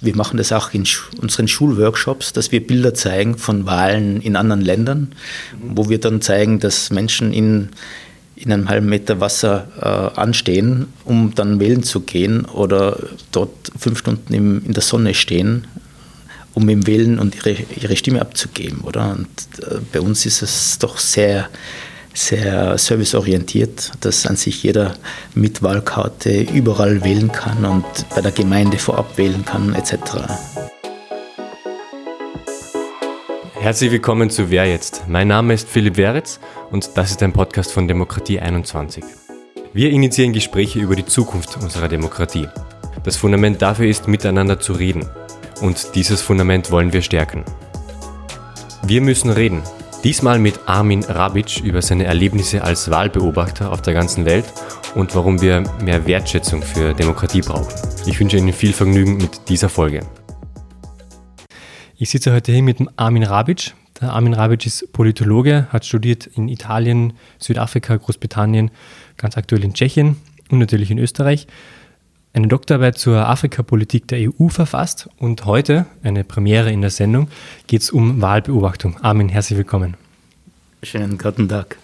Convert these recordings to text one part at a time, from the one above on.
Wir machen das auch in unseren Schulworkshops, dass wir Bilder zeigen von Wahlen in anderen Ländern, wo wir dann zeigen, dass Menschen in, in einem halben Meter Wasser äh, anstehen, um dann wählen zu gehen oder dort fünf Stunden im, in der Sonne stehen, um im Wählen und ihre, ihre Stimme abzugeben. Oder? Und äh, bei uns ist es doch sehr sehr serviceorientiert, dass an sich jeder mit Wahlkarte überall wählen kann und bei der Gemeinde vorab wählen kann etc. Herzlich willkommen zu Wer jetzt? Mein Name ist Philipp Weritz und das ist ein Podcast von Demokratie 21. Wir initiieren Gespräche über die Zukunft unserer Demokratie. Das Fundament dafür ist, miteinander zu reden. Und dieses Fundament wollen wir stärken. Wir müssen reden, Diesmal mit Armin Rabic über seine Erlebnisse als Wahlbeobachter auf der ganzen Welt und warum wir mehr Wertschätzung für Demokratie brauchen. Ich wünsche Ihnen viel Vergnügen mit dieser Folge. Ich sitze heute hier mit Armin Rabic. Der Armin Rabic ist Politologe, hat studiert in Italien, Südafrika, Großbritannien, ganz aktuell in Tschechien und natürlich in Österreich eine Doktorarbeit zur Afrikapolitik der EU verfasst und heute, eine Premiere in der Sendung, geht es um Wahlbeobachtung. Armin, herzlich willkommen. Schönen guten Tag.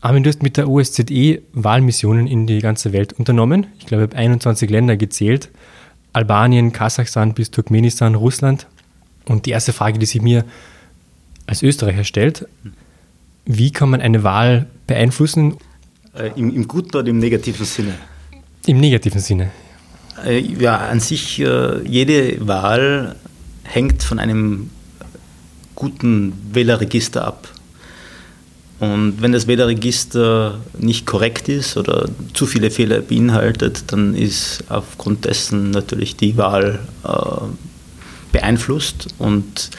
Armin, du hast mit der OSZE Wahlmissionen in die ganze Welt unternommen. Ich glaube, ich habe 21 Länder gezählt. Albanien, Kasachstan bis Turkmenistan, Russland. Und die erste Frage, die sich mir als Österreicher stellt, wie kann man eine Wahl beeinflussen? Äh, Im, Im guten oder im negativen Sinne? Im negativen Sinne. Äh, ja, an sich, äh, jede Wahl hängt von einem guten Wählerregister ab. Und wenn das Wählerregister nicht korrekt ist oder zu viele Fehler beinhaltet, dann ist aufgrund dessen natürlich die Wahl äh, beeinflusst und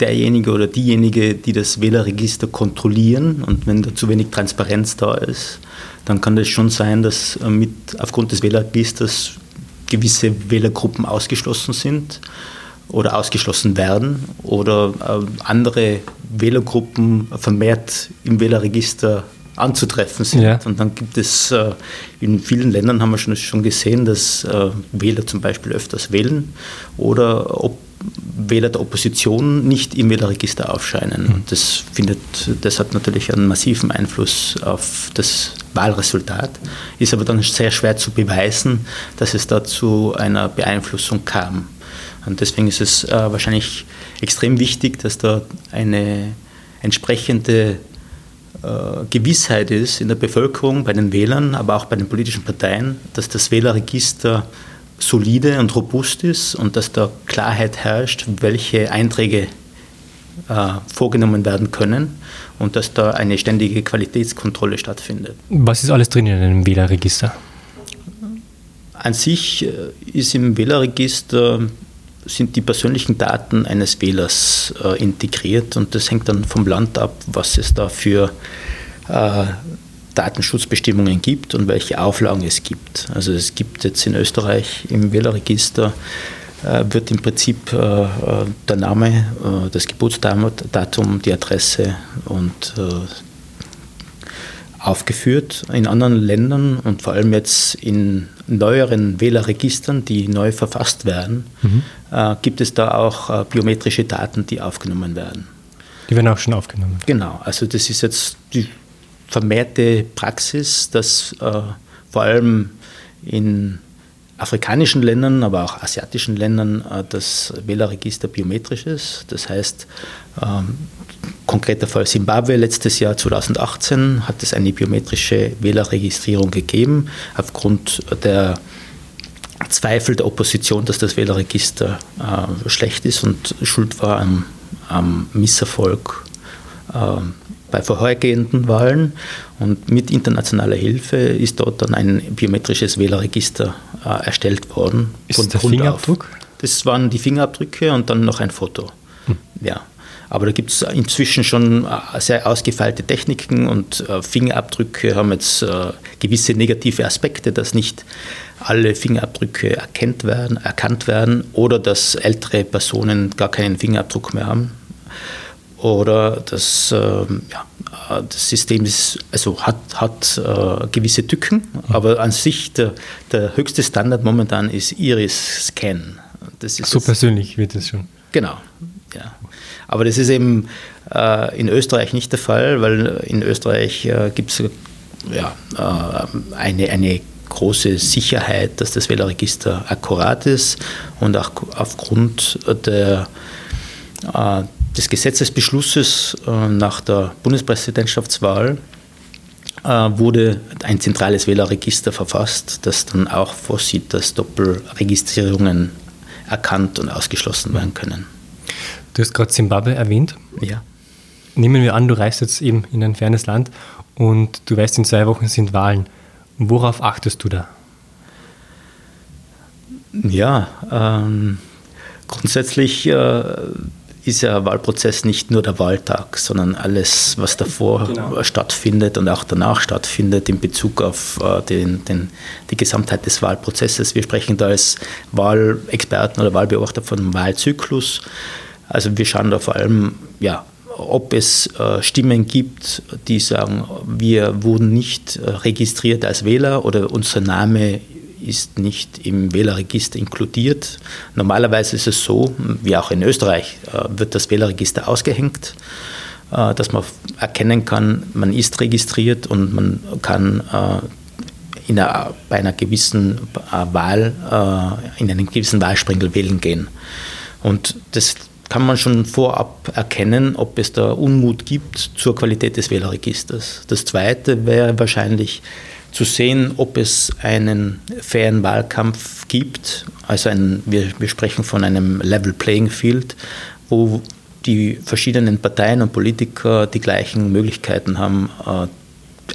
derjenige oder diejenige, die das Wählerregister kontrollieren und wenn da zu wenig Transparenz da ist, dann kann es schon sein, dass äh, mit, aufgrund des Wählerregisters gewisse Wählergruppen ausgeschlossen sind oder ausgeschlossen werden oder äh, andere Wählergruppen vermehrt im Wählerregister anzutreffen sind. Ja. Und dann gibt es äh, in vielen Ländern haben wir schon, schon gesehen, dass Wähler zum Beispiel öfters wählen oder ob Wähler der Opposition nicht im Wählerregister aufscheinen. Und das, findet, das hat natürlich einen massiven Einfluss auf das Wahlresultat, ist aber dann sehr schwer zu beweisen, dass es da zu einer Beeinflussung kam. Und deswegen ist es äh, wahrscheinlich extrem wichtig, dass da eine entsprechende äh, Gewissheit ist in der Bevölkerung, bei den Wählern, aber auch bei den politischen Parteien, dass das Wählerregister solide und robust ist und dass da Klarheit herrscht, welche Einträge äh, vorgenommen werden können und dass da eine ständige Qualitätskontrolle stattfindet. Was ist alles drin in einem Wählerregister? An sich äh, ist im Wählerregister sind die persönlichen Daten eines Wählers äh, integriert und das hängt dann vom Land ab, was es da für Datenschutzbestimmungen gibt und welche Auflagen es gibt. Also es gibt jetzt in Österreich im Wählerregister äh, wird im Prinzip äh, äh, der Name, das Geburtsdatum, die Adresse und aufgeführt. In anderen Ländern und vor allem jetzt in neueren Wählerregistern, die neu verfasst werden, mhm. gibt es da auch biometrische Daten, die aufgenommen werden. Die werden auch schon aufgenommen. Genau, also das ist jetzt die vermehrte Praxis, dass äh, vor allem in afrikanischen Ländern, aber auch asiatischen Ländern äh, das Wählerregister biometrisch ist. Das heißt, ähm, konkreter Fall Simbabwe letztes Jahr 2018 hat es eine biometrische Wählerregistrierung gegeben aufgrund der Zweifel der Opposition, dass das Wählerregister äh, schlecht ist und schuld war am, am Misserfolg äh, bei vorhergehenden Wahlen. Und mit internationaler Hilfe ist dort dann ein biometrisches Wählerregister äh, erstellt worden. Ist das der Grund Fingerabdruck? Auf. Das waren die Fingerabdrücke und dann noch ein Foto. Hm. Ja. Aber da gibt es inzwischen schon äh, sehr ausgefeilte Techniken und äh, Fingerabdrücke haben jetzt äh, gewisse negative Aspekte, dass nicht alle Fingerabdrücke erkannt werden, erkannt werden oder dass ältere Personen gar keinen Fingerabdruck mehr haben oder das, äh, ja, das System ist, also hat, hat äh, gewisse Tücken, aber an sich der, der höchste Standard momentan ist Iris-Scan. Das so persönlich wird es schon. Genau, ja. Aber das ist eben äh, in Österreich nicht der Fall, weil in Österreich äh, gibt es ja, eine, eine große Sicherheit, dass das Wählerregister akkurat ist und auch aufgrund der, des Gesetzesbeschlusses äh, nach der Bundespräsidentschaftswahl äh, wurde ein zentrales Wählerregister verfasst, das dann auch vorsieht, dass Doppelregistrierungen erkannt und ausgeschlossen werden können. Du hast gerade Zimbabwe erwähnt. Ja. Nehmen wir an, du reist jetzt eben in ein fernes Land und du weißt, in zwei Wochen sind Wahlen. Worauf achtest du da? Ja, ähm, grundsätzlich äh, ist ja Wahlprozess nicht nur der Wahltag, sondern alles, was davor genau. stattfindet und auch danach stattfindet in Bezug auf äh, den, den, die Gesamtheit des Wahlprozesses. Wir sprechen da als Wahlexperten oder Wahlbeobachter von einem Wahlzyklus. Also wir schauen da vor allem ja, ob es äh, Stimmen gibt, die sagen, wir wurden nicht äh, registriert als Wähler oder unser Name ist nicht im Wählerregister inkludiert. Normalerweise ist es so, wie auch in Österreich, äh, wird das Wählerregister ausgehängt, dass man erkennen kann, man ist registriert und man kann in einer, bei einer gewissen Wahl, in einem gewissen Wahlsprengel wählen gehen. Und das kann man schon vorab erkennen, ob es da Unmut gibt zur Qualität des Wählerregisters. Das Zweite wäre wahrscheinlich zu sehen, ob es einen fairen Wahlkampf gibt. Also ein, wir, wir sprechen von einem Level Playing Field, wo die verschiedenen Parteien und Politiker die gleichen Möglichkeiten haben, äh,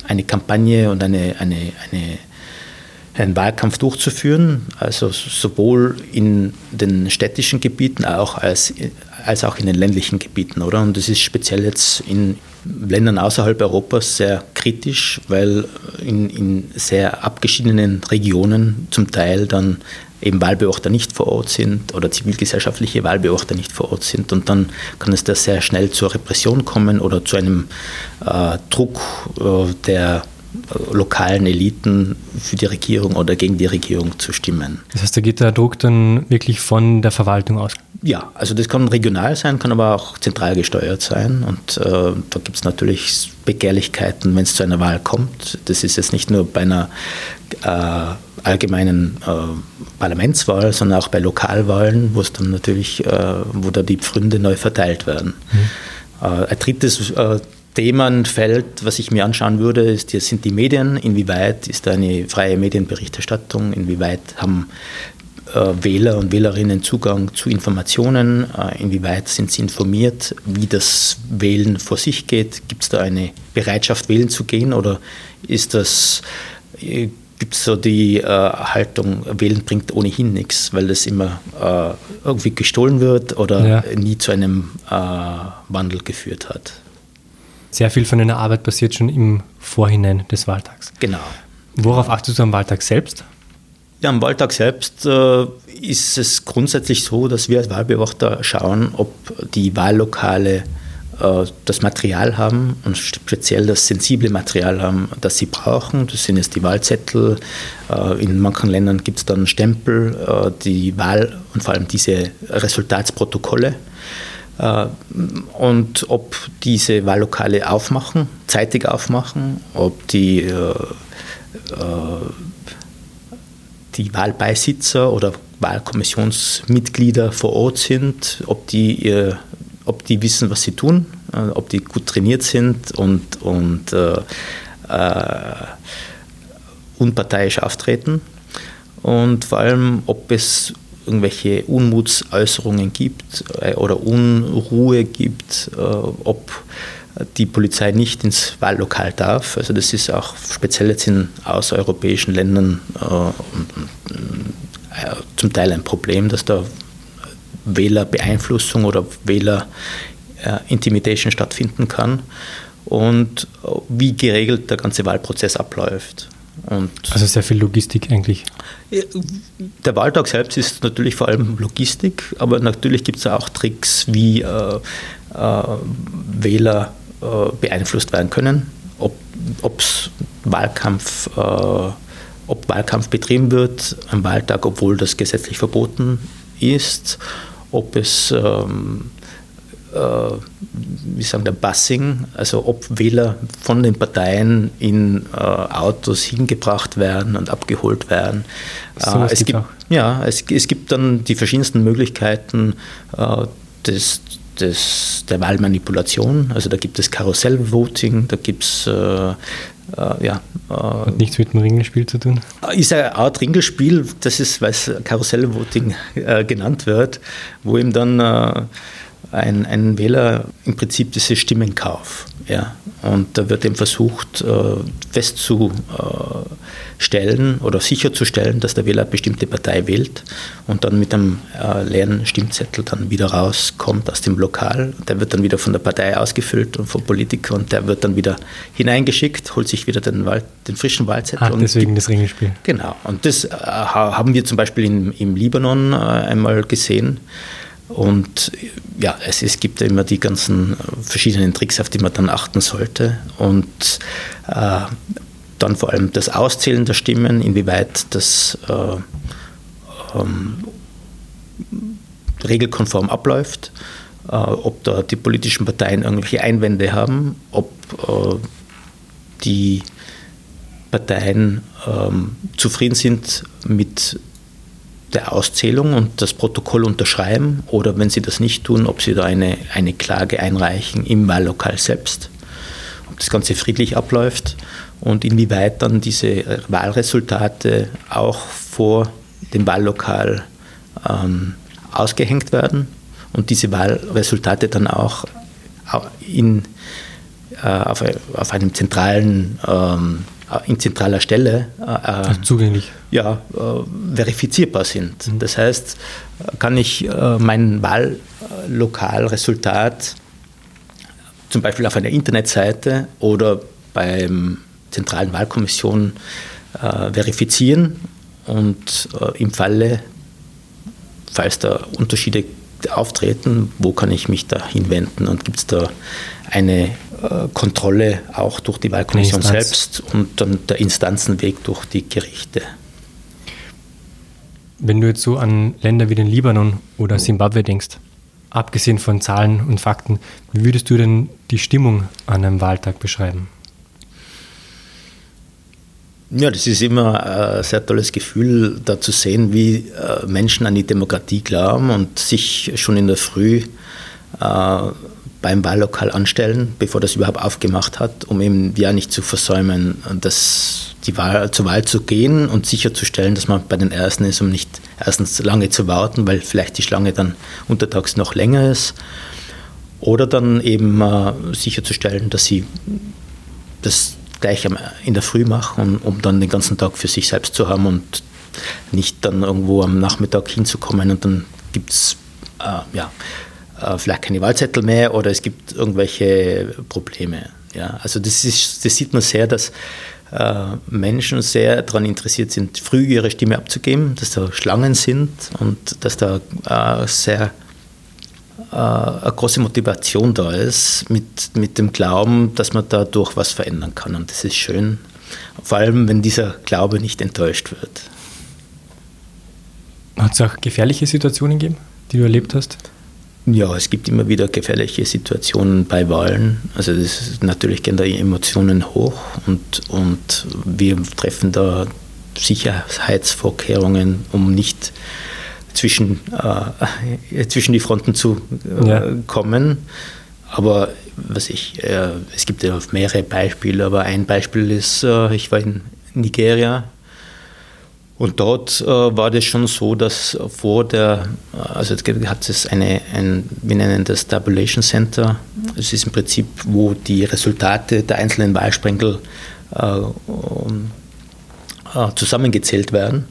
eine Kampagne und eine, eine, eine einen Wahlkampf durchzuführen, also sowohl in den städtischen Gebieten auch als, als auch in den ländlichen Gebieten, oder? Und das ist speziell jetzt in Ländern außerhalb Europas sehr kritisch, weil in, in sehr abgeschiedenen Regionen zum Teil dann eben Wahlbeobachter nicht vor Ort sind oder zivilgesellschaftliche Wahlbeobachter nicht vor Ort sind. Und dann kann es da sehr schnell zur Repression kommen oder zu einem äh, Druck äh, der lokalen Eliten für die Regierung oder gegen die Regierung zu stimmen. Das heißt, da geht der Druck dann wirklich von der Verwaltung aus? Ja, also das kann regional sein, kann aber auch zentral gesteuert sein. Und äh, da gibt es natürlich Begehrlichkeiten, wenn es zu einer Wahl kommt. Das ist jetzt nicht nur bei einer äh, allgemeinen äh, Parlamentswahl, sondern auch bei Lokalwahlen, wo es dann natürlich, äh, wo da die Pfründe neu verteilt werden. Mhm. Äh, ein drittes äh, Themenfeld, was ich mir anschauen würde, ist, sind die Medien. Inwieweit ist da eine freie Medienberichterstattung? Inwieweit haben äh, Wähler und Wählerinnen Zugang zu Informationen? Äh, inwieweit sind sie informiert, wie das Wählen vor sich geht? Gibt es da eine Bereitschaft, wählen zu gehen? Oder ist das äh, gibt es so die Haltung, Wählen bringt ohnehin nichts, weil das immer irgendwie gestohlen wird oder ja. nie zu einem Wandel geführt hat sehr viel von deiner Arbeit passiert schon im Vorhinein des Wahltags. Genau. Worauf achtest du am Wahltag selbst? Ja, am Wahltag selbst äh, ist es grundsätzlich so, dass wir als Wahlbeobachter schauen, ob die Wahllokale äh, das Material haben und speziell das sensible Material haben, das sie brauchen. Das sind jetzt die Wahlzettel. Äh, in manchen Ländern gibt es dann Stempel, äh, die Wahl und vor allem diese Resultatsprotokolle. Äh, und ob diese Wahllokale aufmachen, zeitig aufmachen, ob die, äh, äh, die Wahlbeisitzer oder Wahlkommissionsmitglieder vor Ort sind, ob die, ob die wissen, was sie tun, ob die gut trainiert sind und, und äh, unparteiisch auftreten. Und vor allem, ob es irgendwelche Unmutsäußerungen gibt äh, oder Unruhe gibt, äh, ob die Polizei nicht ins Wahllokal darf. Also das ist auch speziell jetzt in außereuropäischen Ländern äh, zum Teil ein Problem, dass da Wählerbeeinflussung oder Wählerintimidation stattfinden kann und wie geregelt der ganze Wahlprozess abläuft. Und also sehr viel Logistik eigentlich. Der Wahltag selbst ist natürlich vor allem Logistik, aber natürlich gibt es auch Tricks, wie äh, äh, Wähler äh, beeinflusst werden können, ob ob's Wahlkampf, äh, ob Wahlkampf betrieben wird am Wahltag, obwohl das gesetzlich verboten ist, ob es ähm, äh, wie sagen der Bussing, also ob Wähler von den Parteien in äh, Autos hingebracht werden und abgeholt werden. So, äh, es gibt, ja, es, es, gibt dann die verschiedensten Möglichkeiten äh, des, des, der Wahlmanipulation. Also da gibt es Karussellvoting, da gibt es äh, äh, ja, äh, Hat nichts mit dem Ringelspiel zu tun? Ist eine Art Ringelspiel, das ist, weil es Karussellvoting äh, genannt wird, wo ihm dann äh, ein, ein Wähler im Prinzip diese Stimmenkauf. Ja. Und da wird eben versucht, äh, festzustellen oder sicherzustellen, dass der Wähler eine bestimmte Partei wählt und dann mit einem äh, leeren Stimmzettel dann wieder rauskommt aus dem Lokal. Der wird dann wieder von der Partei ausgefüllt und vom Politiker und der wird dann wieder hineingeschickt, holt sich wieder den, Wahl, den frischen Wahlzettel. Ah, deswegen das Ringelspiel. Genau. Und das äh, haben wir zum Beispiel in, im Libanon einmal gesehen. Und ja, es, es gibt ja immer die ganzen verschiedenen Tricks, auf die man dann achten sollte. Und äh, dann vor allem das Auszählen der Stimmen, inwieweit das äh, ähm, regelkonform abläuft, äh, ob da die politischen Parteien irgendwelche Einwände haben, ob äh, die Parteien ähm, zufrieden sind mit der Auszählung und das Protokoll unterschreiben oder wenn sie das nicht tun, ob sie da eine, eine Klage einreichen im Wahllokal selbst, ob das Ganze friedlich abläuft und inwieweit dann diese Wahlresultate auch vor dem Wahllokal ähm, ausgehängt werden und diese Wahlresultate dann auch in, äh, auf, auf, einem zentralen ähm, in zentraler Stelle äh, also zugänglich. Ja, äh, verifizierbar sind. Mhm. Das heißt, kann ich äh, mein Wahllokalresultat zum Beispiel auf einer Internetseite oder beim zentralen Wahlkommission äh, verifizieren und äh, im Falle, falls da Unterschiede auftreten, wo kann ich mich da hinwenden und gibt es da eine äh, Kontrolle auch durch die Wahlkommission selbst und dann der Instanzenweg durch die Gerichte. Wenn du jetzt so an Länder wie den Libanon oder Simbabwe denkst, abgesehen von Zahlen und Fakten, wie würdest du denn die Stimmung an einem Wahltag beschreiben? Ja, das ist immer ein sehr tolles Gefühl, da zu sehen, wie äh, Menschen an die Demokratie glauben und sich schon in der Früh äh, beim Wahllokal anstellen, bevor das überhaupt aufgemacht hat, um eben ja nicht zu versäumen, das, die Wahl, zur Wahl zu gehen und sicherzustellen, dass man bei den Ersten ist, um nicht erstens lange zu warten, weil vielleicht die Schlange dann untertags noch länger ist. Oder dann eben äh, sicherzustellen, dass sie das gleich in der Früh machen, um dann den ganzen Tag für sich selbst zu haben und nicht dann irgendwo am Nachmittag hinzukommen und dann gibt es äh, ja, vielleicht keine Wahlzettel mehr oder es gibt irgendwelche Probleme. Ja, also das, ist, das sieht man sehr, dass äh, Menschen sehr daran interessiert sind, früh ihre Stimme abzugeben, dass da Schlangen sind und dass da äh, sehr äh, eine große Motivation da ist mit, mit dem Glauben, dass man dadurch was verändern kann. Und das ist schön, vor allem wenn dieser Glaube nicht enttäuscht wird. Hat es auch gefährliche Situationen gegeben, die du erlebt hast? Ja, es gibt immer wieder gefährliche Situationen bei Wahlen. Also das ist, natürlich gehen da Emotionen hoch und, und wir treffen da Sicherheitsvorkehrungen, um nicht zwischen, äh, zwischen die Fronten zu äh, ja. kommen. Aber was ich, äh, es gibt ja mehrere Beispiele, aber ein Beispiel ist, äh, ich war in Nigeria und dort äh, war das schon so, dass vor der, also hat es eine, ein, wir nennen das Tabulation Center. Es ist im Prinzip, wo die Resultate der einzelnen Wahlsprengel äh, äh, zusammengezählt werden.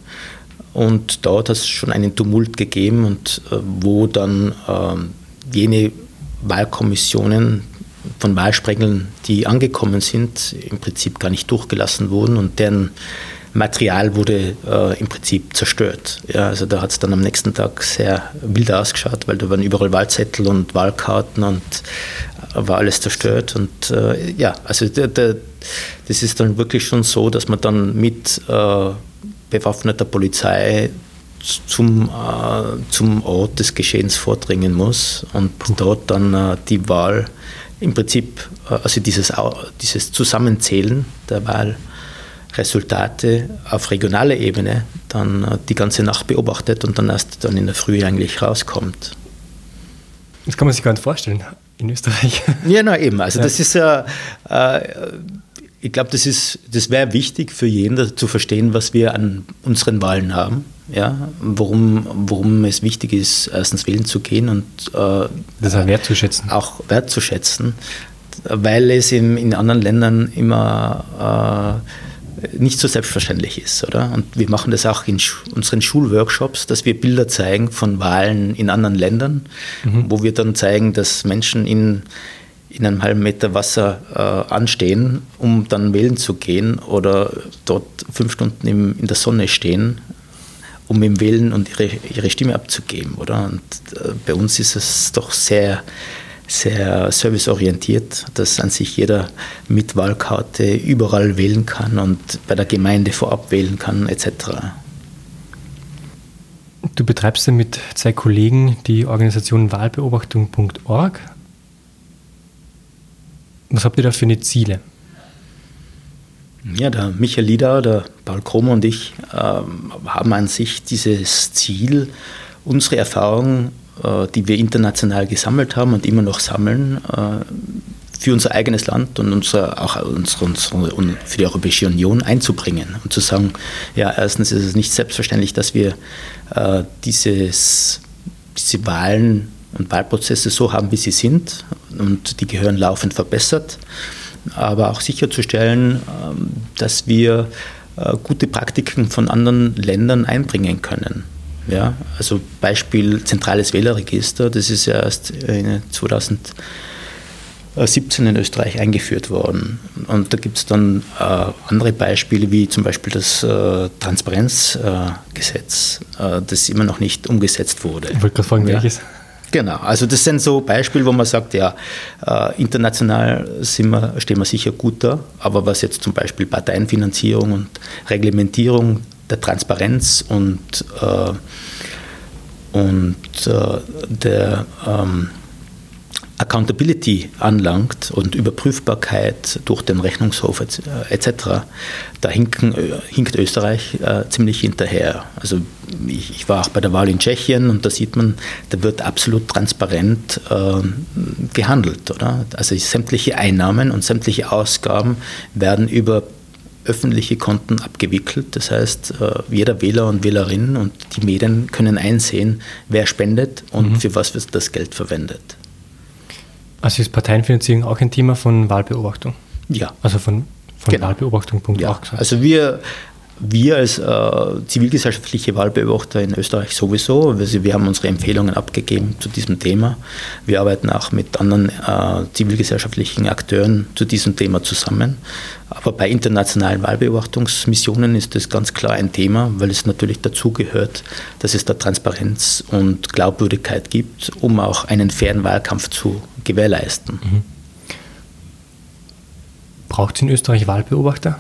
Und dort hat es schon einen Tumult gegeben und äh, wo dann ähm, jene Wahlkommissionen von Wahlsprengeln, die angekommen sind, im Prinzip gar nicht durchgelassen wurden und deren Material wurde äh, im Prinzip zerstört. Ja, also da hat es dann am nächsten Tag sehr wild ausgeschaut, weil da waren überall Wahlzettel und Wahlkarten und äh, war alles zerstört. Und äh, ja, also der, der, das ist dann wirklich schon so, dass man dann mit äh, bewaffneter Polizei zum, äh, zum Ort des Geschehens vordringen muss und dort dann äh, die Wahl im Prinzip, also dieses, dieses Zusammenzählen der Wahlresultate auf regionaler Ebene dann äh, die ganze Nacht beobachtet und dann erst dann in der Früh eigentlich rauskommt. Das kann man sich gar nicht vorstellen in Österreich. Ja, na eben. Also ja. das ist ja, äh, ich glaube, das das wäre wichtig für jeden zu verstehen, was wir an unseren Wahlen haben. Ja, warum, warum es wichtig ist, erstens wählen zu gehen und äh, das auch wertzuschätzen. Auch wertzuschätzen, weil es in, in anderen Ländern immer äh, nicht so selbstverständlich ist, oder? Und wir machen das auch in unseren Schulworkshops, dass wir Bilder zeigen von Wahlen in anderen Ländern, mhm. wo wir dann zeigen, dass Menschen in in einem halben Meter Wasser äh, anstehen, um dann wählen zu gehen oder dort fünf Stunden im, in der Sonne stehen, um im Wählen und ihre, ihre Stimme abzugeben, oder? Und äh, bei uns ist es doch sehr, sehr serviceorientiert, dass an sich jeder mit Wahlkarte überall wählen kann und bei der Gemeinde vorab wählen kann, etc. Du betreibst ja mit zwei Kollegen die Organisation Wahlbeobachtung.org. Was habt ihr da für eine Ziele? Ja, der Michael Lieder, der Paul Kromer und ich ähm, haben an sich dieses Ziel, unsere Erfahrungen, äh, die wir international gesammelt haben und immer noch sammeln, äh, für unser eigenes Land und unsere, auch unsere, unsere, für die Europäische Union einzubringen und zu sagen, ja, erstens ist es nicht selbstverständlich, dass wir äh, dieses, diese Wahlen und Wahlprozesse so haben, wie sie sind und die gehören laufend verbessert, aber auch sicherzustellen, ähm, dass wir äh, gute Praktiken von anderen Ländern einbringen können. Ja, also Beispiel zentrales Wählerregister, das ist ja erst 2017 in Österreich eingeführt worden. Und da gibt es dann äh, andere Beispiele, wie zum Beispiel das äh, Transparenzgesetz, äh, das immer noch nicht umgesetzt wurde. Ich wollte gerade fragen, ja. welches? Genau, also das sind so Beispiele, wo man sagt, ja, äh, international wir, stehen wir sicher gut da, aber was jetzt zum Beispiel Parteienfinanzierung und Reglementierung der Transparenz und, äh, und äh, der ähm, Accountability anlangt und Überprüfbarkeit durch den Rechnungshof etc., da hinken, äh, hinkt Österreich äh, ziemlich hinterher. Also ich, ich, war auch bei der Wahl in Tschechien und da sieht man, da wird absolut transparent äh, gehandelt. Oder? Also sämtliche Einnahmen und sämtliche Ausgaben werden über öffentliche Konten abgewickelt. Das heißt, äh, jeder Wähler und Wählerin und die Medien können einsehen, wer spendet und mhm. für was wird das Geld verwendet. Also ist Parteienfinanzierung auch ein Thema von Wahlbeobachtung? Ja. Also von, von genau. Wahlbeobachtung.org. Ja. Also wir, wir als äh, zivilgesellschaftliche Wahlbeobachter in Österreich sowieso, also wir haben unsere Empfehlungen abgegeben zu diesem Thema. Wir arbeiten auch mit anderen äh, zivilgesellschaftlichen Akteuren zu diesem Thema zusammen. Aber bei internationalen Wahlbeobachtungsmissionen ist das ganz klar ein Thema, weil es natürlich dazu gehört, dass es da Transparenz und Glaubwürdigkeit gibt, um auch einen fairen Wahlkampf zu gewährleisten. Mhm. Braucht es in Österreich Wahlbeobachter?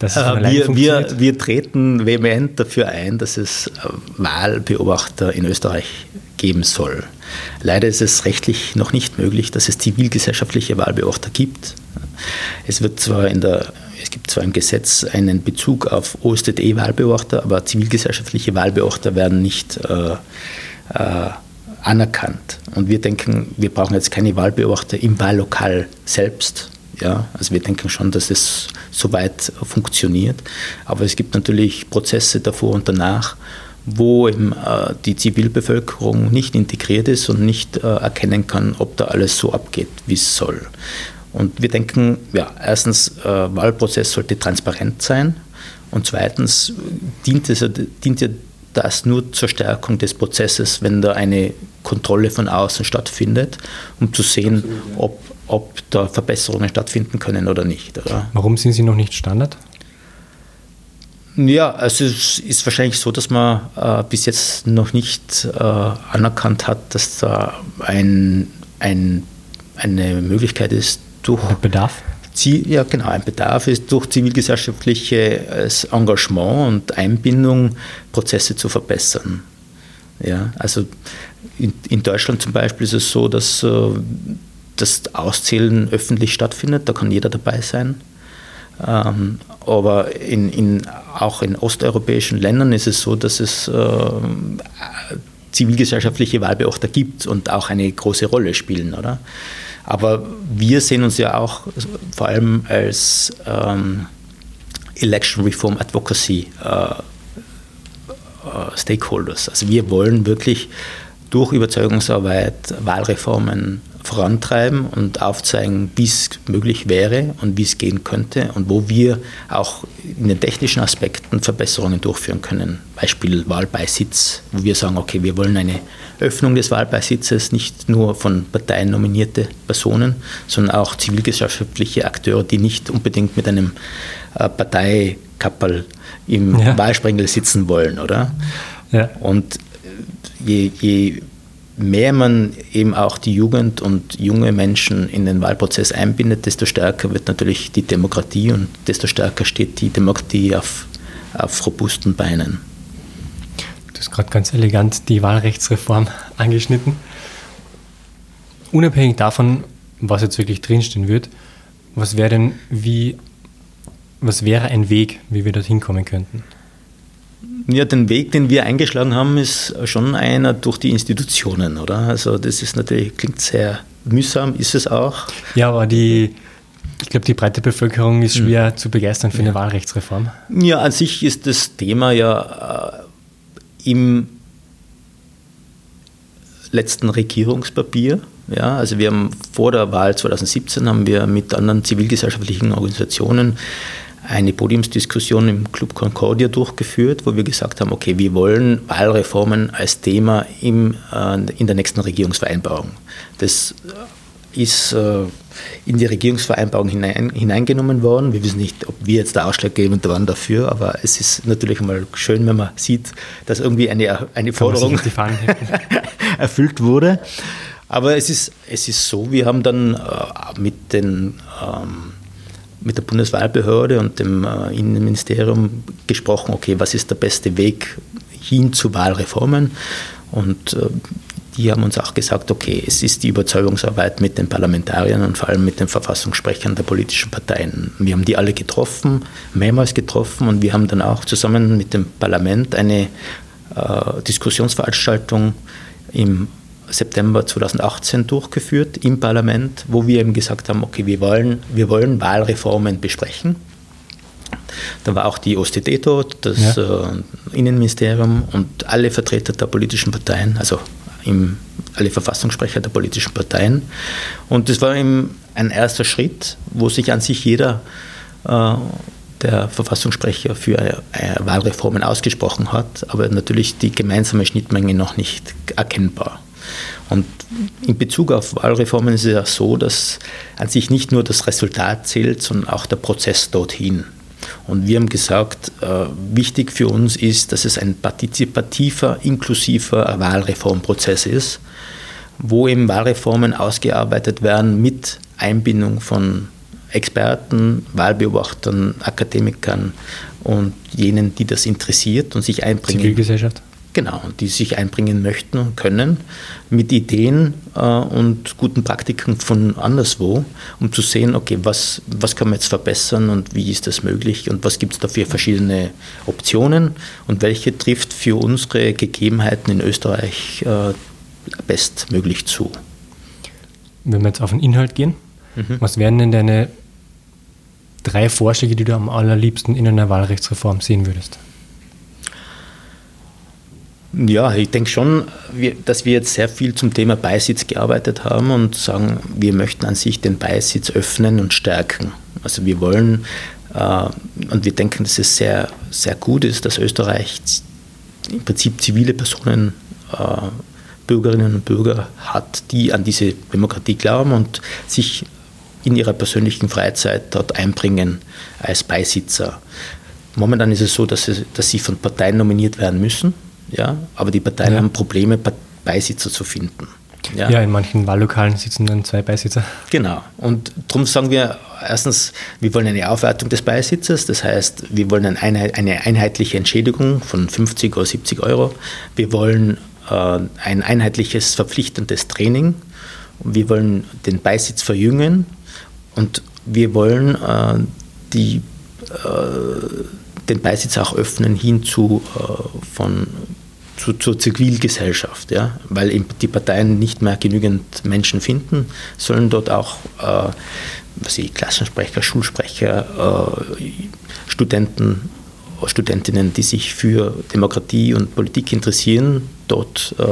Äh, wir, wir, wir, treten vehement dafür ein, dass es äh, Wahlbeobachter in Österreich geben soll. Leider ist es rechtlich noch nicht möglich, dass es zivilgesellschaftliche Wahlbeobachter gibt. Es wird zwar in der es gibt zwar im Gesetz einen Bezug auf OSZE-Wahlbeobachter, aber zivilgesellschaftliche Wahlbeobachter werden nicht äh, äh, anerkannt. Und wir denken, wir brauchen jetzt keine Wahlbeobachter im Wahllokal selbst, ja, also wir denken schon, dass es soweit funktioniert. Aber es gibt natürlich Prozesse davor und danach, wo eben, äh, die Zivilbevölkerung nicht integriert ist und nicht äh, erkennen kann, ob da alles so abgeht, wie es soll. Und wir denken, ja, erstens, äh, Wahlprozess sollte transparent sein und zweitens dient, es, dient ja das nur zur Stärkung des Prozesses, wenn da eine Kontrolle von außen stattfindet, um zu sehen, Absolut, ja. ob ob da Verbesserungen stattfinden können oder nicht. Oder? Warum sind sie noch nicht Standard? Ja, also es ist wahrscheinlich so, dass man äh, bis jetzt noch nicht äh, anerkannt hat, dass da ein, ein, eine Möglichkeit ist, durch Bedarf? ja, genau, ein Bedarf ist, durch zivilgesellschaftliches Engagement und Einbindung Prozesse zu verbessern. Ja, also in, in Deutschland zum Beispiel ist es so, dass äh, das Auszählen öffentlich stattfindet, da kann jeder dabei sein. Ähm, aber in, in, auch in osteuropäischen Ländern ist es so, dass es äh, zivilgesellschaftliche Wahlbeobachter gibt und auch eine große Rolle spielen, oder? Aber wir sehen uns ja auch vor allem als ähm, Election Reform Advocacy äh, äh, Stakeholders. Also wir wollen wirklich durch Überzeugungsarbeit Wahlreformen vorantreiben und aufzeigen, wie es möglich wäre und wie es gehen könnte und wo wir auch in den technischen Aspekten Verbesserungen durchführen können. Beispiel Wahlbeisitz, wo wir sagen, okay, wir wollen eine Öffnung des Wahlbeisitzes nicht nur von Parteien nominierte Personen, sondern auch zivilgesellschaftliche Akteure, die nicht unbedingt mit einem äh, Parteikapperl im ja. Wahlsprengel sitzen wollen, oder? Ja. Und je, je mehr man eben auch die Jugend und junge Menschen in den Wahlprozess einbindet, desto stärker wird natürlich die Demokratie und desto stärker steht die Demokratie auf, auf robusten Beinen. Du hast gerade ganz elegant die Wahlrechtsreform angeschnitten. Unabhängig davon, was jetzt wirklich drinstehen wird, was wäre denn wie, was wäre ein Weg, wie wir dorthin kommen könnten? Ja, den Weg, den wir eingeschlagen haben, ist schon einer durch die Institutionen, oder? Also das ist natürlich, klingt sehr mühsam, ist es auch. Ja, aber die, ich glaube, die breite Bevölkerung ist hm. schwer mhm. zu begeistern für eine Wahlrechtsreform. Ja, an sich ist das Thema ja äh, im letzten Regierungspapier. Ja, also wir haben vor der Wahl 2017 haben wir mit anderen zivilgesellschaftlichen Organisationen eine Podiumsdiskussion im Club Concordia durchgeführt, wo wir gesagt haben, okay, wir wollen Wahlreformen als Thema im, äh, in der nächsten Regierungsvereinbarung. Das ist äh, in die Regierungsvereinbarung hinein, hineingenommen worden. Wir wissen nicht, ob wir jetzt der ausschlaggebend waren dafür, aber es ist natürlich mal schön, wenn man sieht, dass irgendwie eine, eine Forderung erfüllt wurde. Aber es ist, es ist so, wir haben dann äh, mit den ähm, mit der Bundeswahlbehörde und dem äh, Innenministerium gesprochen, okay, was ist der beste Weg hin zu Wahlreformen? Und äh, die haben uns auch gesagt, okay, es ist die Überzeugungsarbeit mit den Parlamentariern und vor allem mit den Verfassungssprechern der politischen Parteien. Wir haben die alle getroffen, mehrmals getroffen und wir haben dann auch zusammen mit dem Parlament eine äh, Diskussionsveranstaltung im September 2018 durchgeführt im Parlament, wo wir eben gesagt haben, okay, wir wollen, wir wollen Wahlreformen besprechen. Da war auch die OSTD dort, das ja. äh, Innenministerium und alle Vertreter der politischen Parteien, also im, alle Verfassungssprecher der politischen Parteien. Und das war eben ein erster Schritt, wo sich an sich jeder äh, der Verfassungssprecher für äh, Wahlreformen ausgesprochen hat, aber natürlich die gemeinsame Schnittmenge noch nicht erkennbar. Und in Bezug auf Wahlreformen ist es ja so, dass an sich nicht nur das Resultat zählt, sondern auch der Prozess dorthin. Und wir haben gesagt, äh, wichtig für uns ist, dass es ein partizipativer, inklusiver Wahlreformprozess ist, wo eben Wahlreformen ausgearbeitet werden mit Einbindung von Experten, Wahlbeobachtern, Akademikern und jenen, die das interessiert und sich einbringen. Zivilgesellschaft? Genau, die sich einbringen möchten und können mit Ideen äh, und guten Praktiken von anderswo, um zu sehen, okay, was, was kann man jetzt verbessern und wie ist das möglich und was gibt es da für verschiedene Optionen und welche trifft für unsere Gegebenheiten in Österreich äh, bestmöglich zu. Wenn wir jetzt auf den Inhalt gehen, mhm. was wären denn deine drei Vorschläge, die du am allerliebsten in einer Wahlrechtsreform sehen würdest? Ja, ich denke schon, dass wir jetzt sehr viel zum Thema Beisitz gearbeitet haben und sagen, wir möchten an sich den Beisitz öffnen und stärken. Also wir wollen äh, und wir denken, dass es sehr, sehr gut ist, dass Österreich im Prinzip zivile Personen, äh, Bürgerinnen und Bürger hat, die an diese Demokratie glauben und sich in ihrer persönlichen Freizeit dort einbringen als Beisitzer. Momentan ist es so, dass sie, dass sie von Parteien nominiert werden müssen ja? Aber die Parteien ja. haben Probleme, Beisitzer zu finden. Ja. ja, in manchen Wahllokalen sitzen dann zwei Beisitzer. Genau. Und darum sagen wir erstens, wir wollen eine Aufwertung des Beisitzers. Das heißt, wir wollen eine, einheitliche Entschädigung von 50 oder 70 Euro. Wir wollen äh, ein einheitliches verpflichtendes Training. Wir wollen den Beisitz verjüngen und wir wollen äh, die, äh, den Beisitz auch öffnen hin zu, von zu, zur Zivilgesellschaft, ja? weil die Parteien nicht mehr genügend Menschen finden, sollen dort auch äh, was ich, Klassensprecher, Schulsprecher, äh, Studenten, Studentinnen, die sich für Demokratie und Politik interessieren, dort äh,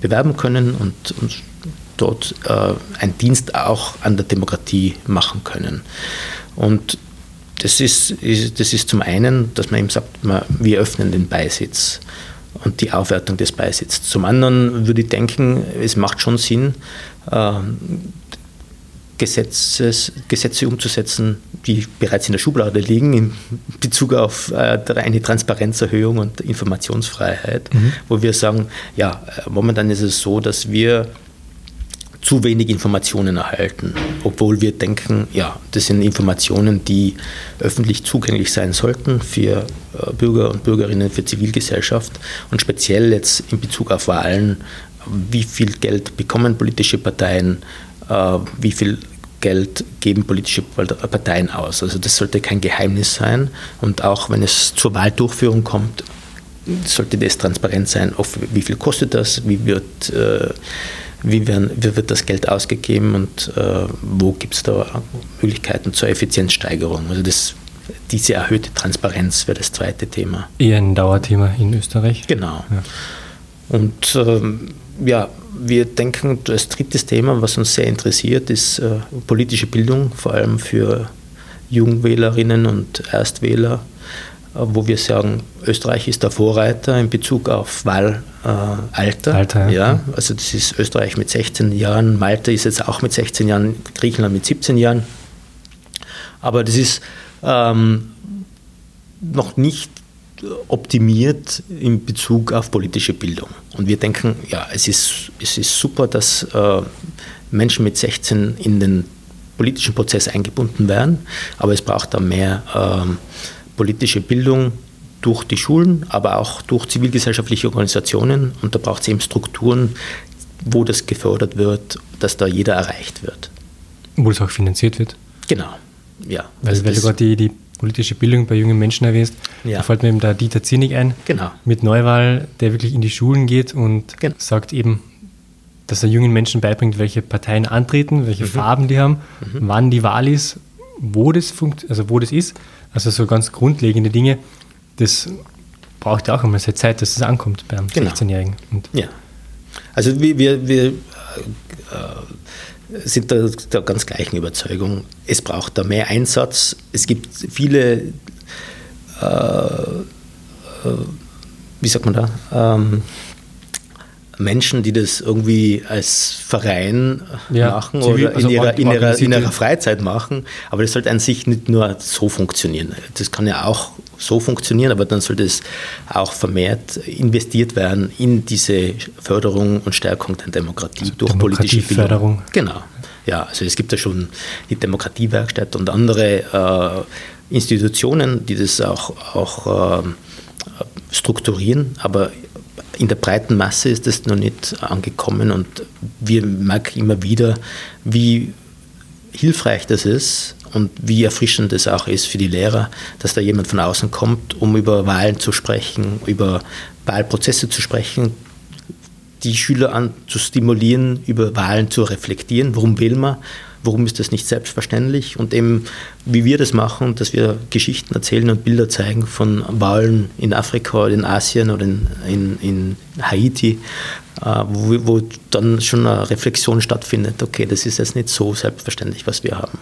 bewerben können und, und dort äh, einen Dienst auch an der Demokratie machen können. Und das ist, das ist zum einen, dass man eben sagt, wir öffnen den Beisitz und die Aufwertung des Beisitzes. Zum anderen würde ich denken, es macht schon Sinn, äh, Gesetzes, Gesetze umzusetzen, die bereits in der Schublade liegen in Bezug auf äh, eine Transparenzerhöhung und Informationsfreiheit, mhm. wo wir sagen, ja, momentan ist es so, dass wir zu wenig Informationen erhalten, obwohl wir denken, ja, das sind Informationen, die öffentlich zugänglich sein sollten für äh, Bürger und Bürgerinnen, für Zivilgesellschaft und speziell jetzt in Bezug auf Wahlen, wie viel Geld bekommen politische Parteien, äh, wie viel Geld geben politische Parteien aus. Also das sollte kein Geheimnis sein und auch wenn es zur Wahldurchführung kommt, sollte das transparent sein, wie viel kostet das, wie wird äh, wie, werden, wie wird das Geld ausgegeben und äh, wo gibt es da Möglichkeiten zur Effizienzsteigerung. Also das, diese erhöhte Transparenz wäre das zweite Thema. Eher ein Dauerthema in Österreich. Genau. Ja. Und ähm, ja, wir denken, das dritte Thema, was uns sehr interessiert, ist äh, politische Bildung, vor allem für Jungwählerinnen und Erstwähler wo wir sagen, Österreich ist der Vorreiter in Bezug auf Wahlalter. Äh, Alter, ja. ja. Also das ist Österreich mit 16 Jahren, Malta ist jetzt auch mit 16 Jahren, Griechenland mit 17 Jahren. Aber das ist ähm, noch nicht optimiert in Bezug auf politische Bildung. Und wir denken, ja, es ist, es ist super, dass äh, Menschen mit 16 in den politischen Prozess eingebunden werden, aber es braucht da mehr ähm, politische Bildung durch die Schulen, aber auch durch zivilgesellschaftliche Organisationen. Und da braucht es eben Strukturen, wo das gefördert wird, dass da jeder erreicht wird. Wo es auch finanziert wird. Genau, ja. Weil, also weil du gerade die, die politische Bildung bei jungen Menschen erwähnst, ja. da fällt mir eben der Dieter Zinnig ein, genau. mit Neuwahl, der wirklich in die Schulen geht und genau. sagt eben, dass er jungen Menschen beibringt, welche Parteien antreten, welche mhm. Farben die haben, mhm. wann die Wahl ist, wo das, funkt, also wo das ist also so ganz grundlegende Dinge, das braucht ja auch einmal seine Zeit, dass das ankommt beim genau. 16-Jährigen. Ja. Also wir, wir, wir äh, sind da der ganz gleichen Überzeugung. Es braucht da mehr Einsatz. Es gibt viele, äh, äh, wie sagt man da, ähm, Menschen, die das irgendwie als Verein ja, machen zivil, oder in, also ihrer, in, ihrer, in ihrer Freizeit machen. Aber das sollte an sich nicht nur so funktionieren. Das kann ja auch so funktionieren, aber dann sollte es auch vermehrt investiert werden in diese Förderung und Stärkung der Demokratie also durch politische Förderung. Genau. Ja, also es gibt ja schon die Demokratiewerkstatt und andere äh, Institutionen, die das auch, auch äh, strukturieren, aber in der breiten Masse ist es noch nicht angekommen und wir merken immer wieder, wie hilfreich das ist und wie erfrischend es auch ist für die Lehrer, dass da jemand von außen kommt, um über Wahlen zu sprechen, über Wahlprozesse zu sprechen, die Schüler an zu stimulieren, über Wahlen zu reflektieren. Warum will man? Warum ist das nicht selbstverständlich? Und eben, wie wir das machen, dass wir Geschichten erzählen und Bilder zeigen von Wahlen in Afrika oder in Asien oder in, in, in Haiti, äh, wo, wo dann schon eine Reflexion stattfindet, okay, das ist jetzt nicht so selbstverständlich, was wir haben.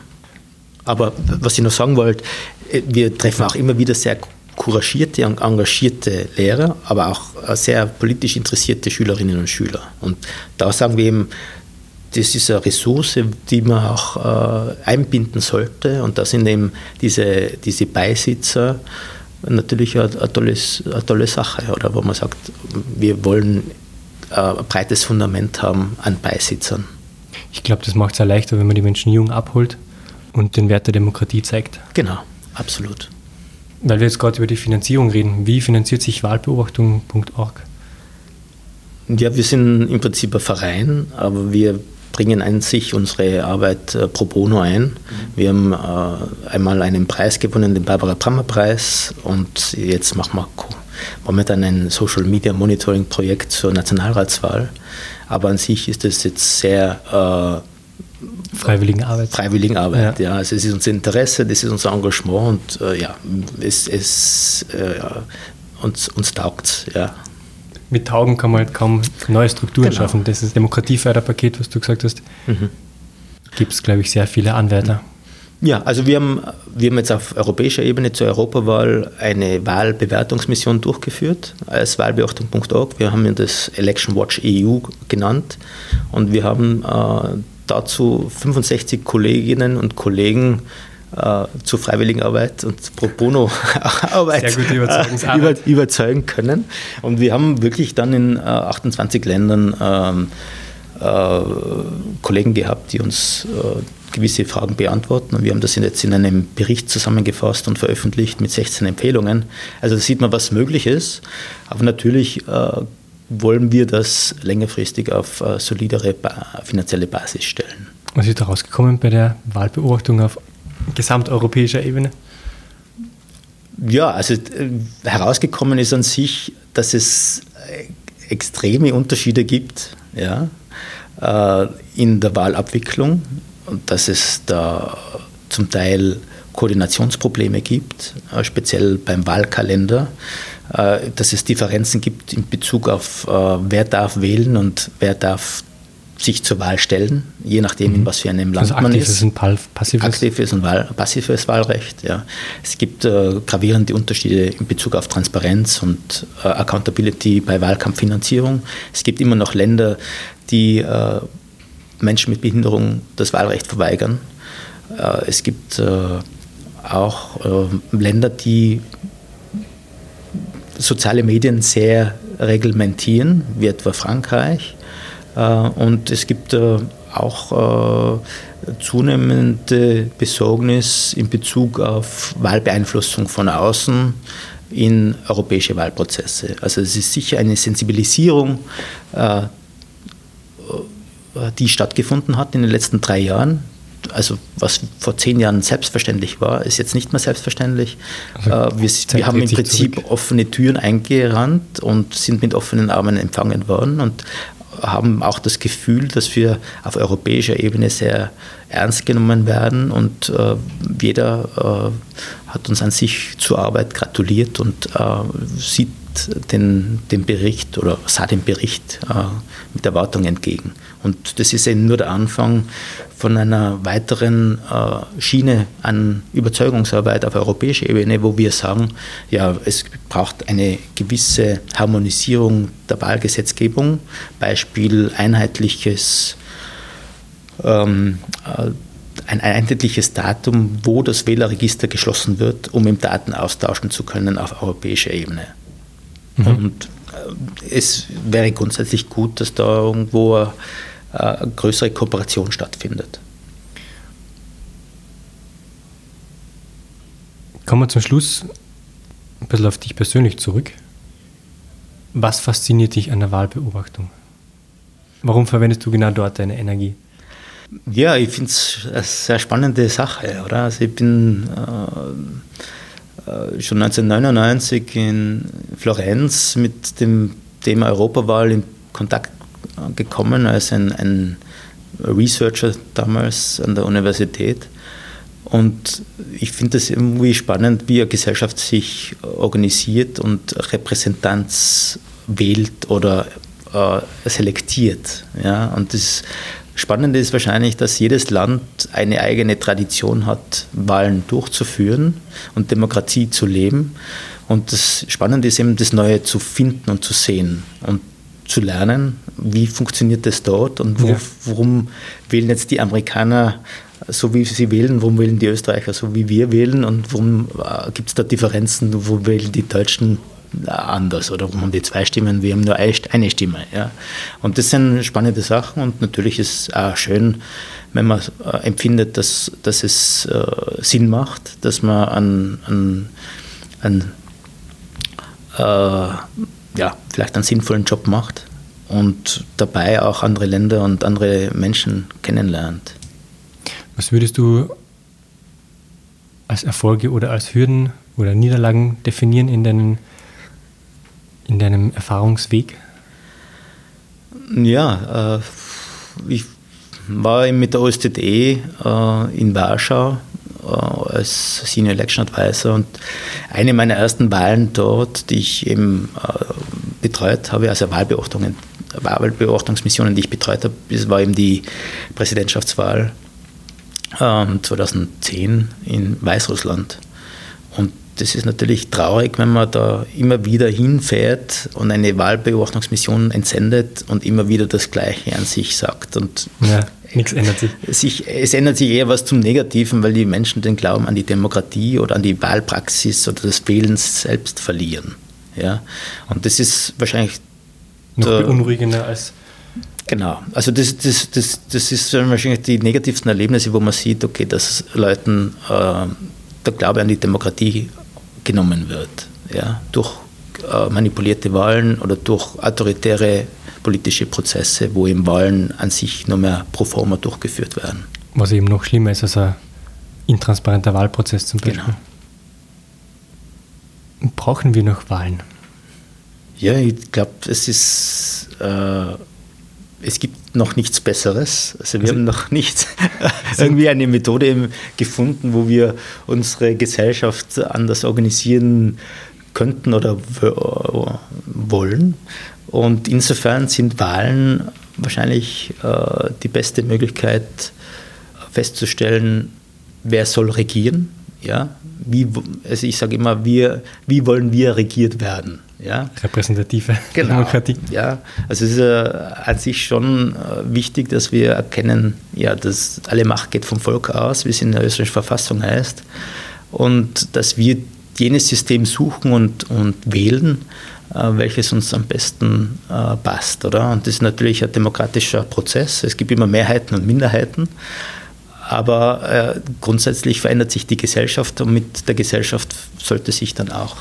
Aber was ich noch sagen wollte, äh, wir treffen auch immer wieder sehr couragierte und engagierte Lehrer, aber auch sehr politisch interessierte Schülerinnen und Schüler. Und da sagen wir eben, das ist eine Ressource, die man auch äh, einbinden sollte. Und da sind eben diese, diese Beisitzer natürlich eine, eine, tolles, eine tolle Sache, oder wo man sagt, wir wollen ein breites Fundament haben an Beisitzern. Ich glaube, das macht es ja leichter, wenn man die Menschen jung abholt und den Wert der Demokratie zeigt. Genau, absolut. Weil wir jetzt gerade über die Finanzierung reden, wie finanziert sich Wahlbeobachtung.org? Ja, wir sind im Prinzip ein Verein, aber wir bringen an sich unsere Arbeit äh, pro bono ein. Wir haben äh, einmal einen Preis gewonnen, den Barbara Brammer Preis, und jetzt machen wir momentan ein Social Media Monitoring Projekt zur Nationalratswahl. Aber an sich ist es jetzt sehr äh, Freiwilligenarbeit. Freiwilligenarbeit, ja. ja. Also es ist unser Interesse, das ist unser Engagement und äh, ja, es, es äh, uns, uns taugt ja mit Taugen kann man halt kaum neue Strukturen genau. schaffen. Das ist das Demokratieförderpaket, was du gesagt hast. Mhm. Gibt es, glaube ich, sehr viele Anwärter. Ja, also wir haben, wir haben jetzt auf europäischer Ebene zur Europawahl eine Wahlbewertungsmission durchgeführt als Wahlbeobachtung.org. Wir haben das Election Watch EU genannt und wir haben äh, dazu 65 Kolleginnen und Kollegen äh, zur Arbeit und Pro Bono-Arbeit äh, über, überzeugen können. Und wir haben wirklich dann in äh, 28 Ländern ähm, äh, Kollegen gehabt, die uns äh, gewisse Fragen beantworten. Und wir haben das jetzt in einem Bericht zusammengefasst und veröffentlicht mit 16 Empfehlungen. Also da sieht man, was möglich ist. Aber natürlich äh, wollen wir das längerfristig auf solidere finanzielle Basis stellen. Was ist da rausgekommen bei der Wahlbeobachtung auf gesamteuropäischer Ebene? Ja, also äh, herausgekommen ist an sich, dass es äh, extreme Unterschiede gibt ja, äh, in der Wahlabwicklung und dass es da zum Teil Koordinationsprobleme gibt, speziell beim Wahlkalender, dass es Differenzen gibt in Bezug auf wer darf wählen und wer darf sich zur Wahl stellen, je nachdem, in mhm. was für einem Land also man ist. Und passives? Aktives und Wahl, passives Wahlrecht, ja. Es gibt äh, gravierende Unterschiede in Bezug auf Transparenz und äh, Accountability bei Wahlkampffinanzierung. Es gibt immer noch Länder, die äh, Menschen mit Behinderung das Wahlrecht verweigern. Äh, es gibt äh, auch äh, Länder, die soziale Medien sehr reglementieren, wie etwa Frankreich. Äh, und es gibt äh, auch äh, zunehmende Besorgnis in Bezug auf Wahlbeeinflussung von außen in europäische Wahlprozesse. Also es ist sicher eine Sensibilisierung, die stattgefunden hat in den letzten drei Jahren. Also was vor zehn Jahren selbstverständlich war, ist jetzt nicht mehr selbstverständlich. Also wir, wir haben im Prinzip zurück. offene Türen eingerannt und sind mit offenen Armen empfangen worden. Und haben auch das Gefühl, dass wir auf europäischer Ebene sehr ernst genommen werden und äh, jeder äh, hat uns an sich zur Arbeit gratuliert und äh, sieht den, den Bericht oder sah den Bericht äh, mit Erwartung entgegen. Und das ist eben nur der Anfang von einer weiteren äh, Schiene an Überzeugungsarbeit auf europäischer Ebene, wo wir sagen, ja, es braucht eine gewisse Harmonisierung der Wahlgesetzgebung, Beispiel einheitliches ähm, äh, ein einheitliches Datum, wo das Wählerregister geschlossen wird, um im Daten austauschen zu können auf europäischer Ebene. Mhm. Und äh, es wäre grundsätzlich gut, dass da irgendwo eine größere Kooperation stattfindet. Kommen wir zum Schluss ein bisschen auf dich persönlich zurück. Was fasziniert dich an der Wahlbeobachtung? Warum verwendest du genau dort deine Energie? Ja, ich finde es eine sehr spannende Sache, oder? Also ich bin äh, äh schon 1999 in Florenz mit dem Thema Europawahl in Kontakt gekommen als ein, ein Researcher damals an der Universität. Und ich finde es irgendwie spannend, wie eine Gesellschaft sich organisiert und Repräsentanz wählt oder äh, selektiert. Ja? Und das Spannende ist wahrscheinlich, dass jedes Land eine eigene Tradition hat, Wahlen durchzuführen und Demokratie zu leben. Und das Spannende ist eben, das Neue zu finden und zu sehen und zu lernen, wie funktioniert das dort und wo, ja. warum wählen jetzt die Amerikaner so wie sie wählen, warum wählen die Österreicher so wie wir wählen und warum äh, gibt es da Differenzen, wo wählen die Deutschen anders oder warum haben die zwei Stimmen, wir haben nur eine Stimme. Ja. Und das sind spannende Sachen und natürlich ist es auch schön, wenn man äh, empfindet, dass, dass es äh, Sinn macht, dass man an, an, an äh, ja, vielleicht einen sinnvollen Job macht und dabei auch andere Länder und andere Menschen kennenlernt. Was würdest du als Erfolge oder als Hürden oder Niederlagen definieren in, deinen, in deinem Erfahrungsweg? Ja, äh, ich war mit der OSZE äh, in Warschau als Senior Election Advisor und eine meiner ersten Wahlen dort, die ich eben äh, betreut habe, also Wahlbeobachtungen, Wahlbeobachtungsmissionen, die ich betreut habe, das war eben die Präsidentschaftswahl 2010 ähm, in Weißrussland. Das ist natürlich traurig, wenn man da immer wieder hinfährt und eine Wahlbeobachtungsmission entsendet und immer wieder das Gleiche an sich sagt. Und ja, nichts ändert sich. sich. Es ändert sich eher was zum Negativen, weil die Menschen den Glauben an die Demokratie oder an die Wahlpraxis oder das Wählen selbst verlieren. Ja? Und das ist wahrscheinlich noch beunruhigender als Genau, also das, das, das, das ist wahrscheinlich die negativsten Erlebnisse, wo man sieht, okay, dass Leuten äh, der Glaube an die Demokratie genommen wird, ja, durch äh, manipulierte Wahlen oder durch autoritäre politische Prozesse, wo eben Wahlen an sich nur mehr pro forma durchgeführt werden. Was eben noch schlimmer ist als ein intransparenter Wahlprozess zum Beispiel. Genau. Brauchen wir noch Wahlen? Ja, ich glaube, es ist äh, es gibt noch nichts Besseres. Also wir also, haben noch nicht irgendwie eine Methode gefunden, wo wir unsere Gesellschaft anders organisieren könnten oder wollen. Und insofern sind Wahlen wahrscheinlich äh, die beste Möglichkeit festzustellen, wer soll regieren. Ja? Wie, also ich sage immer, wir, wie wollen wir regiert werden? Ja? Repräsentative genau. Demokratie. Ja, also es ist äh, an sich schon äh, wichtig, dass wir erkennen, ja, dass alle Macht geht vom Volk aus, wie es in der österreichischen Verfassung heißt, und dass wir jenes System suchen und, und wählen, äh, welches uns am besten äh, passt, oder? Und das ist natürlich ein demokratischer Prozess. Es gibt immer Mehrheiten und Minderheiten. Aber äh, grundsätzlich verändert sich die Gesellschaft und mit der Gesellschaft sollte sich dann auch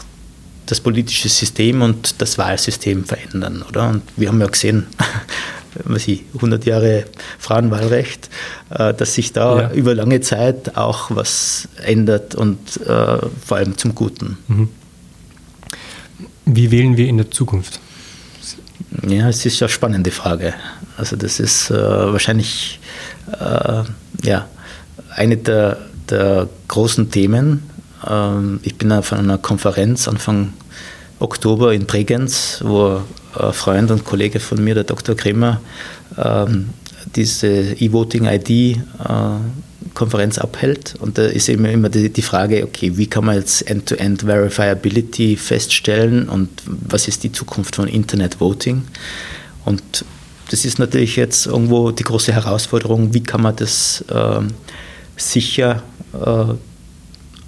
das politische System und das Wahlsystem verändern, oder? Und wir haben ja gesehen, was ich, 100 Jahre Frauenwahlrecht, äh, dass sich da ja. über lange Zeit auch was ändert und äh, vor allem zum Guten. Mhm. Wie wählen wir in der Zukunft? Ja, es ist eine spannende Frage. Also das ist äh, wahrscheinlich äh, ja, eine der, der großen Themen, ähm, ich bin von einer Konferenz Anfang Oktober in Bregenz, wo ein Freund und Kollege von mir, der Dr. Kremer, ähm, diese E-Voting-ID-Konferenz äh, abhält. Und da ist eben immer die Frage, okay, wie kann man jetzt End-to-End Verifiability feststellen und was ist die Zukunft von Internet Voting? Und das ist natürlich jetzt irgendwo die große Herausforderung, wie kann man das äh, sicher äh,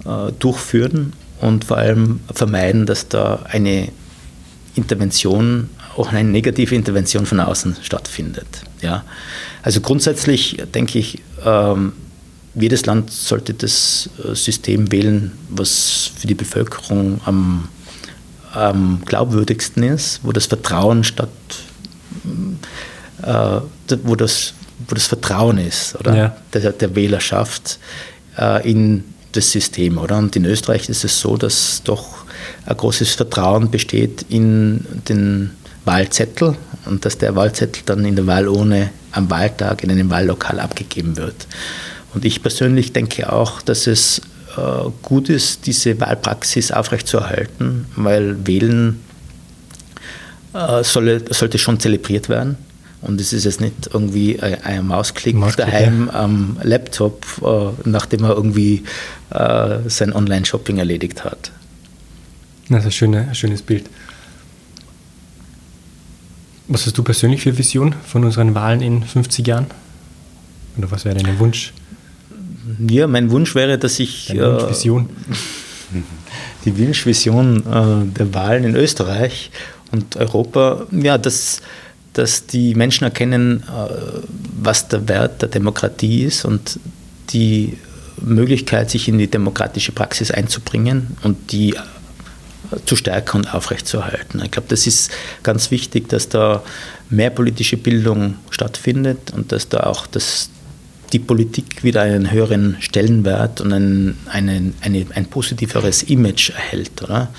äh, durchführen und vor allem vermeiden, dass da eine Intervention, auch eine negative Intervention von außen stattfindet. Ja? Also grundsätzlich denke ich, ähm, jedes Land sollte das äh, System wählen, was für die Bevölkerung am, am glaubwürdigsten ist, wo das Vertrauen statt, wo, das, wo das Vertrauen ist, oder? Ja. Der, der Wählerschaft äh, in das System, oder? Und in Österreich ist es so, dass doch ein großes Vertrauen besteht in den Wahlzettel und dass der Wahlzettel dann in der Wahlurne am Wahltag in einem Wahllokal abgegeben wird. Und ich persönlich denke auch, dass es äh, gut ist, diese Wahlpraxis aufrechtzuerhalten, weil Wählen äh, solle, sollte schon zelebriert werden. Und es ist jetzt nicht irgendwie ein, ein Mausklick, Mausklick daheim ja. am Laptop, äh, nachdem er irgendwie äh, sein Online-Shopping erledigt hat. Das ist ein, schöne, ein schönes Bild. Was hast du persönlich für Vision von unseren Wahlen in 50 Jahren? Oder was wäre dein Wunsch? Ja, mein Wunsch wäre, dass ich. Deine Wunschvision. Äh, die Wünschvision äh, der Wahlen in Österreich und Europa, ja, dass, dass die Menschen erkennen, äh, was der Wert der Demokratie ist und die Möglichkeit, sich in die demokratische Praxis einzubringen und die zu stärken und aufrechtzuerhalten. Ich glaube, das ist ganz wichtig, dass da mehr politische Bildung stattfindet und dass da auch das, die Politik wieder einen höheren Stellenwert und ein, eine, eine, ein positiveres Image erhält. Oder?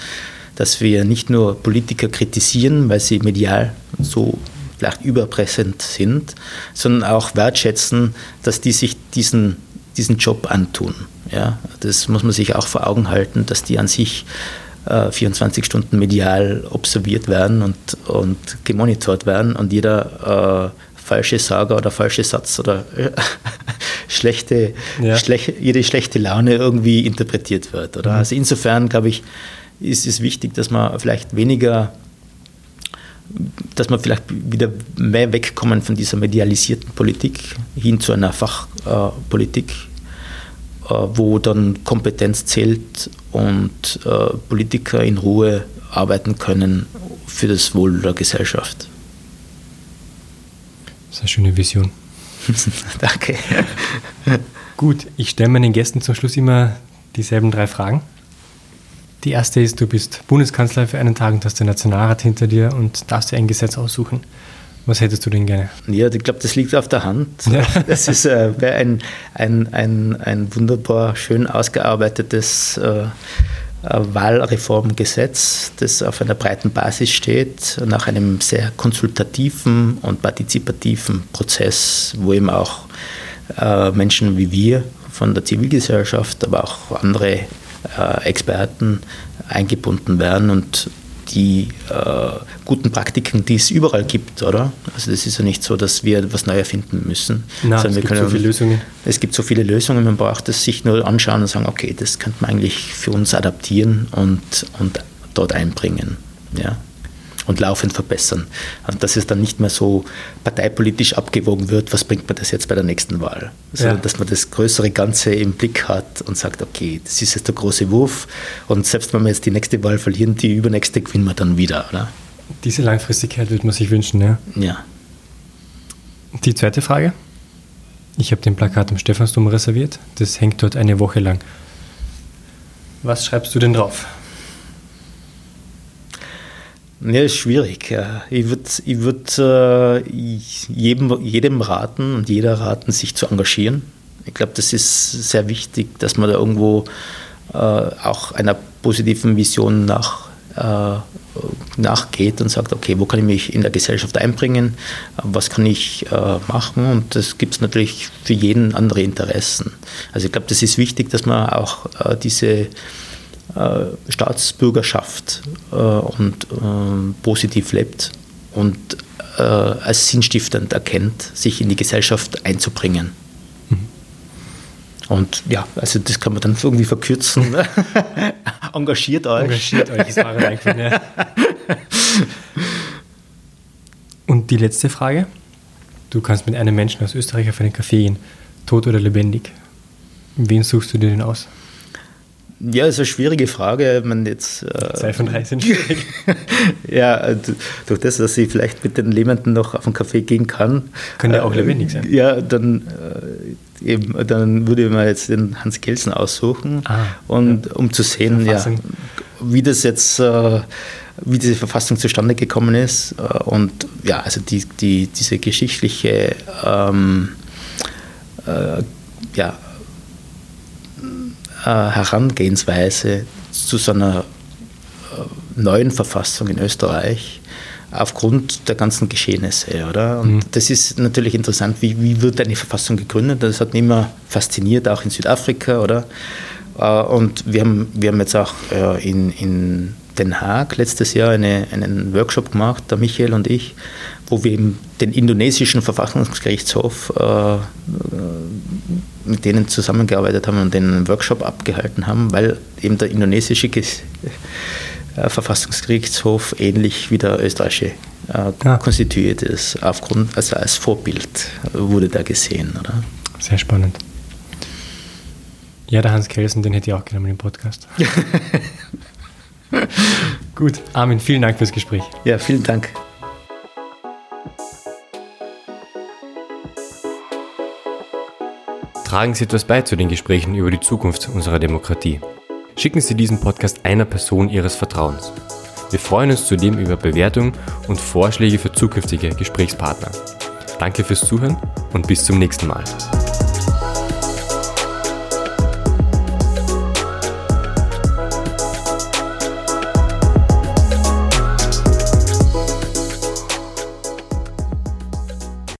Dass wir nicht nur Politiker kritisieren, weil sie medial so vielleicht überpräsent sind, sondern auch wertschätzen, dass die sich diesen, diesen Job antun. Ja? Das muss man sich auch vor Augen halten, dass die an sich 24 äh, Stunden medial observiert werden und, und gemonitort werden und jeder äh, falsche Sager oder falsche Satz oder äh, schlechte, ja. schlech, jede schlechte Laune irgendwie interpretiert wird. Oder? Mhm. Also insofern, glaube ich, ist es wichtig, dass man vielleicht weniger dass man vielleicht wieder mehr wegkommen von dieser medialisierten Politik hin zu einer Fachpolitik, äh, wo dann Kompetenz zählt und äh, Politiker in Ruhe arbeiten können für das Wohl der Gesellschaft. Das ist eine schöne Vision. Danke. Gut, ich stelle meinen Gästen zum Schluss immer dieselben drei Fragen. Die erste ist, du bist Bundeskanzler für einen Tag und hast den Nationalrat hinter dir und darfst dir ein Gesetz aussuchen. Was hättest du denn gerne? Ja, ich glaube, das liegt auf der Hand. Ja. Das ist äh, ein, ein, ein, ein wunderbar schön ausgearbeitetes äh, Wahlreformgesetz, das auf einer breiten Basis steht, nach einem sehr konsultativen und partizipativen Prozess, wo eben auch äh, Menschen wie wir von der Zivilgesellschaft, aber auch andere äh, Experten eingebunden werden und die äh, guten Praktiken, die es überall gibt, oder? Also das ist ja nicht so, dass wir etwas neu erfinden müssen. Na, es gibt können, so viele Lösungen. Es gibt so viele Lösungen, man braucht es sich nur anschauen und sagen, okay, das könnte man eigentlich für uns adaptieren und, und dort einbringen. Ja? Und laufend verbessern. Und dass es dann nicht mehr so parteipolitisch abgewogen wird, was bringt man das jetzt bei der nächsten Wahl. Sondern ja. dass man das größere Ganze im Blick hat und sagt, okay, das ist jetzt der große Wurf und selbst wenn wir jetzt die nächste Wahl verlieren, die übernächste gewinnen wir dann wieder. Oder? Diese Langfristigkeit würde man sich wünschen, ja. Ja. Die zweite Frage. Ich habe den Plakat am Stephansdom reserviert. Das hängt dort eine Woche lang. Was schreibst du denn drauf? Ja, ist schwierig. Ich würde ich würd, äh, jedem, jedem raten und jeder raten, sich zu engagieren. Ich glaube, das ist sehr wichtig, dass man da irgendwo äh, auch einer positiven Vision nach, äh, nachgeht und sagt, okay, wo kann ich mich in der Gesellschaft einbringen, was kann ich äh, machen und das gibt es natürlich für jeden andere Interessen. Also ich glaube, das ist wichtig, dass man auch äh, diese Staatsbürgerschaft äh, und äh, positiv lebt und als sinnstiftend erkennt, sich in die Gesellschaft einzubringen. Mhm. Und ja, also das kann man dann irgendwie verkürzen. Engagiert euch. Engagiert euch, ist ja. Und die letzte Frage. Du kannst mit einem Menschen aus Österreich auf einen Café gehen, tot oder lebendig. Wen suchst du dir denn aus? Ja, das ist eine schwierige Frage. Man jetzt, äh, Zwei von drei sind schwierig. ja, durch das, dass ich vielleicht mit den Lebenden noch auf einen Kaffee gehen kann. Können ja auch äh, lebendig sein. Ja, dann, äh, eben, dann würde man jetzt den Hans Kelsen aussuchen, ah, und ja. um zu sehen, ja, wie das jetzt, äh, wie diese Verfassung zustande gekommen ist. Äh, und ja, also die, die, diese geschichtliche ähm, äh, ja, äh, Herangehensweise zu so einer äh, neuen Verfassung in Österreich aufgrund der ganzen Geschehnisse, oder? Und mhm. das ist natürlich interessant, wie, wie wird eine Verfassung gegründet? Das hat mich immer fasziniert, auch in Südafrika, oder? Äh, und wir haben, wir haben jetzt auch in, in Den Haag letztes Jahr eine, einen Workshop gemacht, der Michael und ich, wo wir eben den indonesischen Verfassungsgerichtshof mit denen zusammengearbeitet haben und den Workshop abgehalten haben, weil eben der indonesische äh, Verfassungsgerichtshof ähnlich wie der österreichische äh, ja. konstituiert ist. Aufgrund, also als Vorbild wurde da gesehen. Oder? Sehr spannend. Ja, der Hans Kelsen, den hätte ich auch genommen im Podcast. Gut, Armin, vielen Dank fürs Gespräch. Ja, vielen Dank. Tragen Sie etwas bei zu den Gesprächen über die Zukunft unserer Demokratie. Schicken Sie diesen Podcast einer Person Ihres Vertrauens. Wir freuen uns zudem über Bewertungen und Vorschläge für zukünftige Gesprächspartner. Danke fürs Zuhören und bis zum nächsten Mal.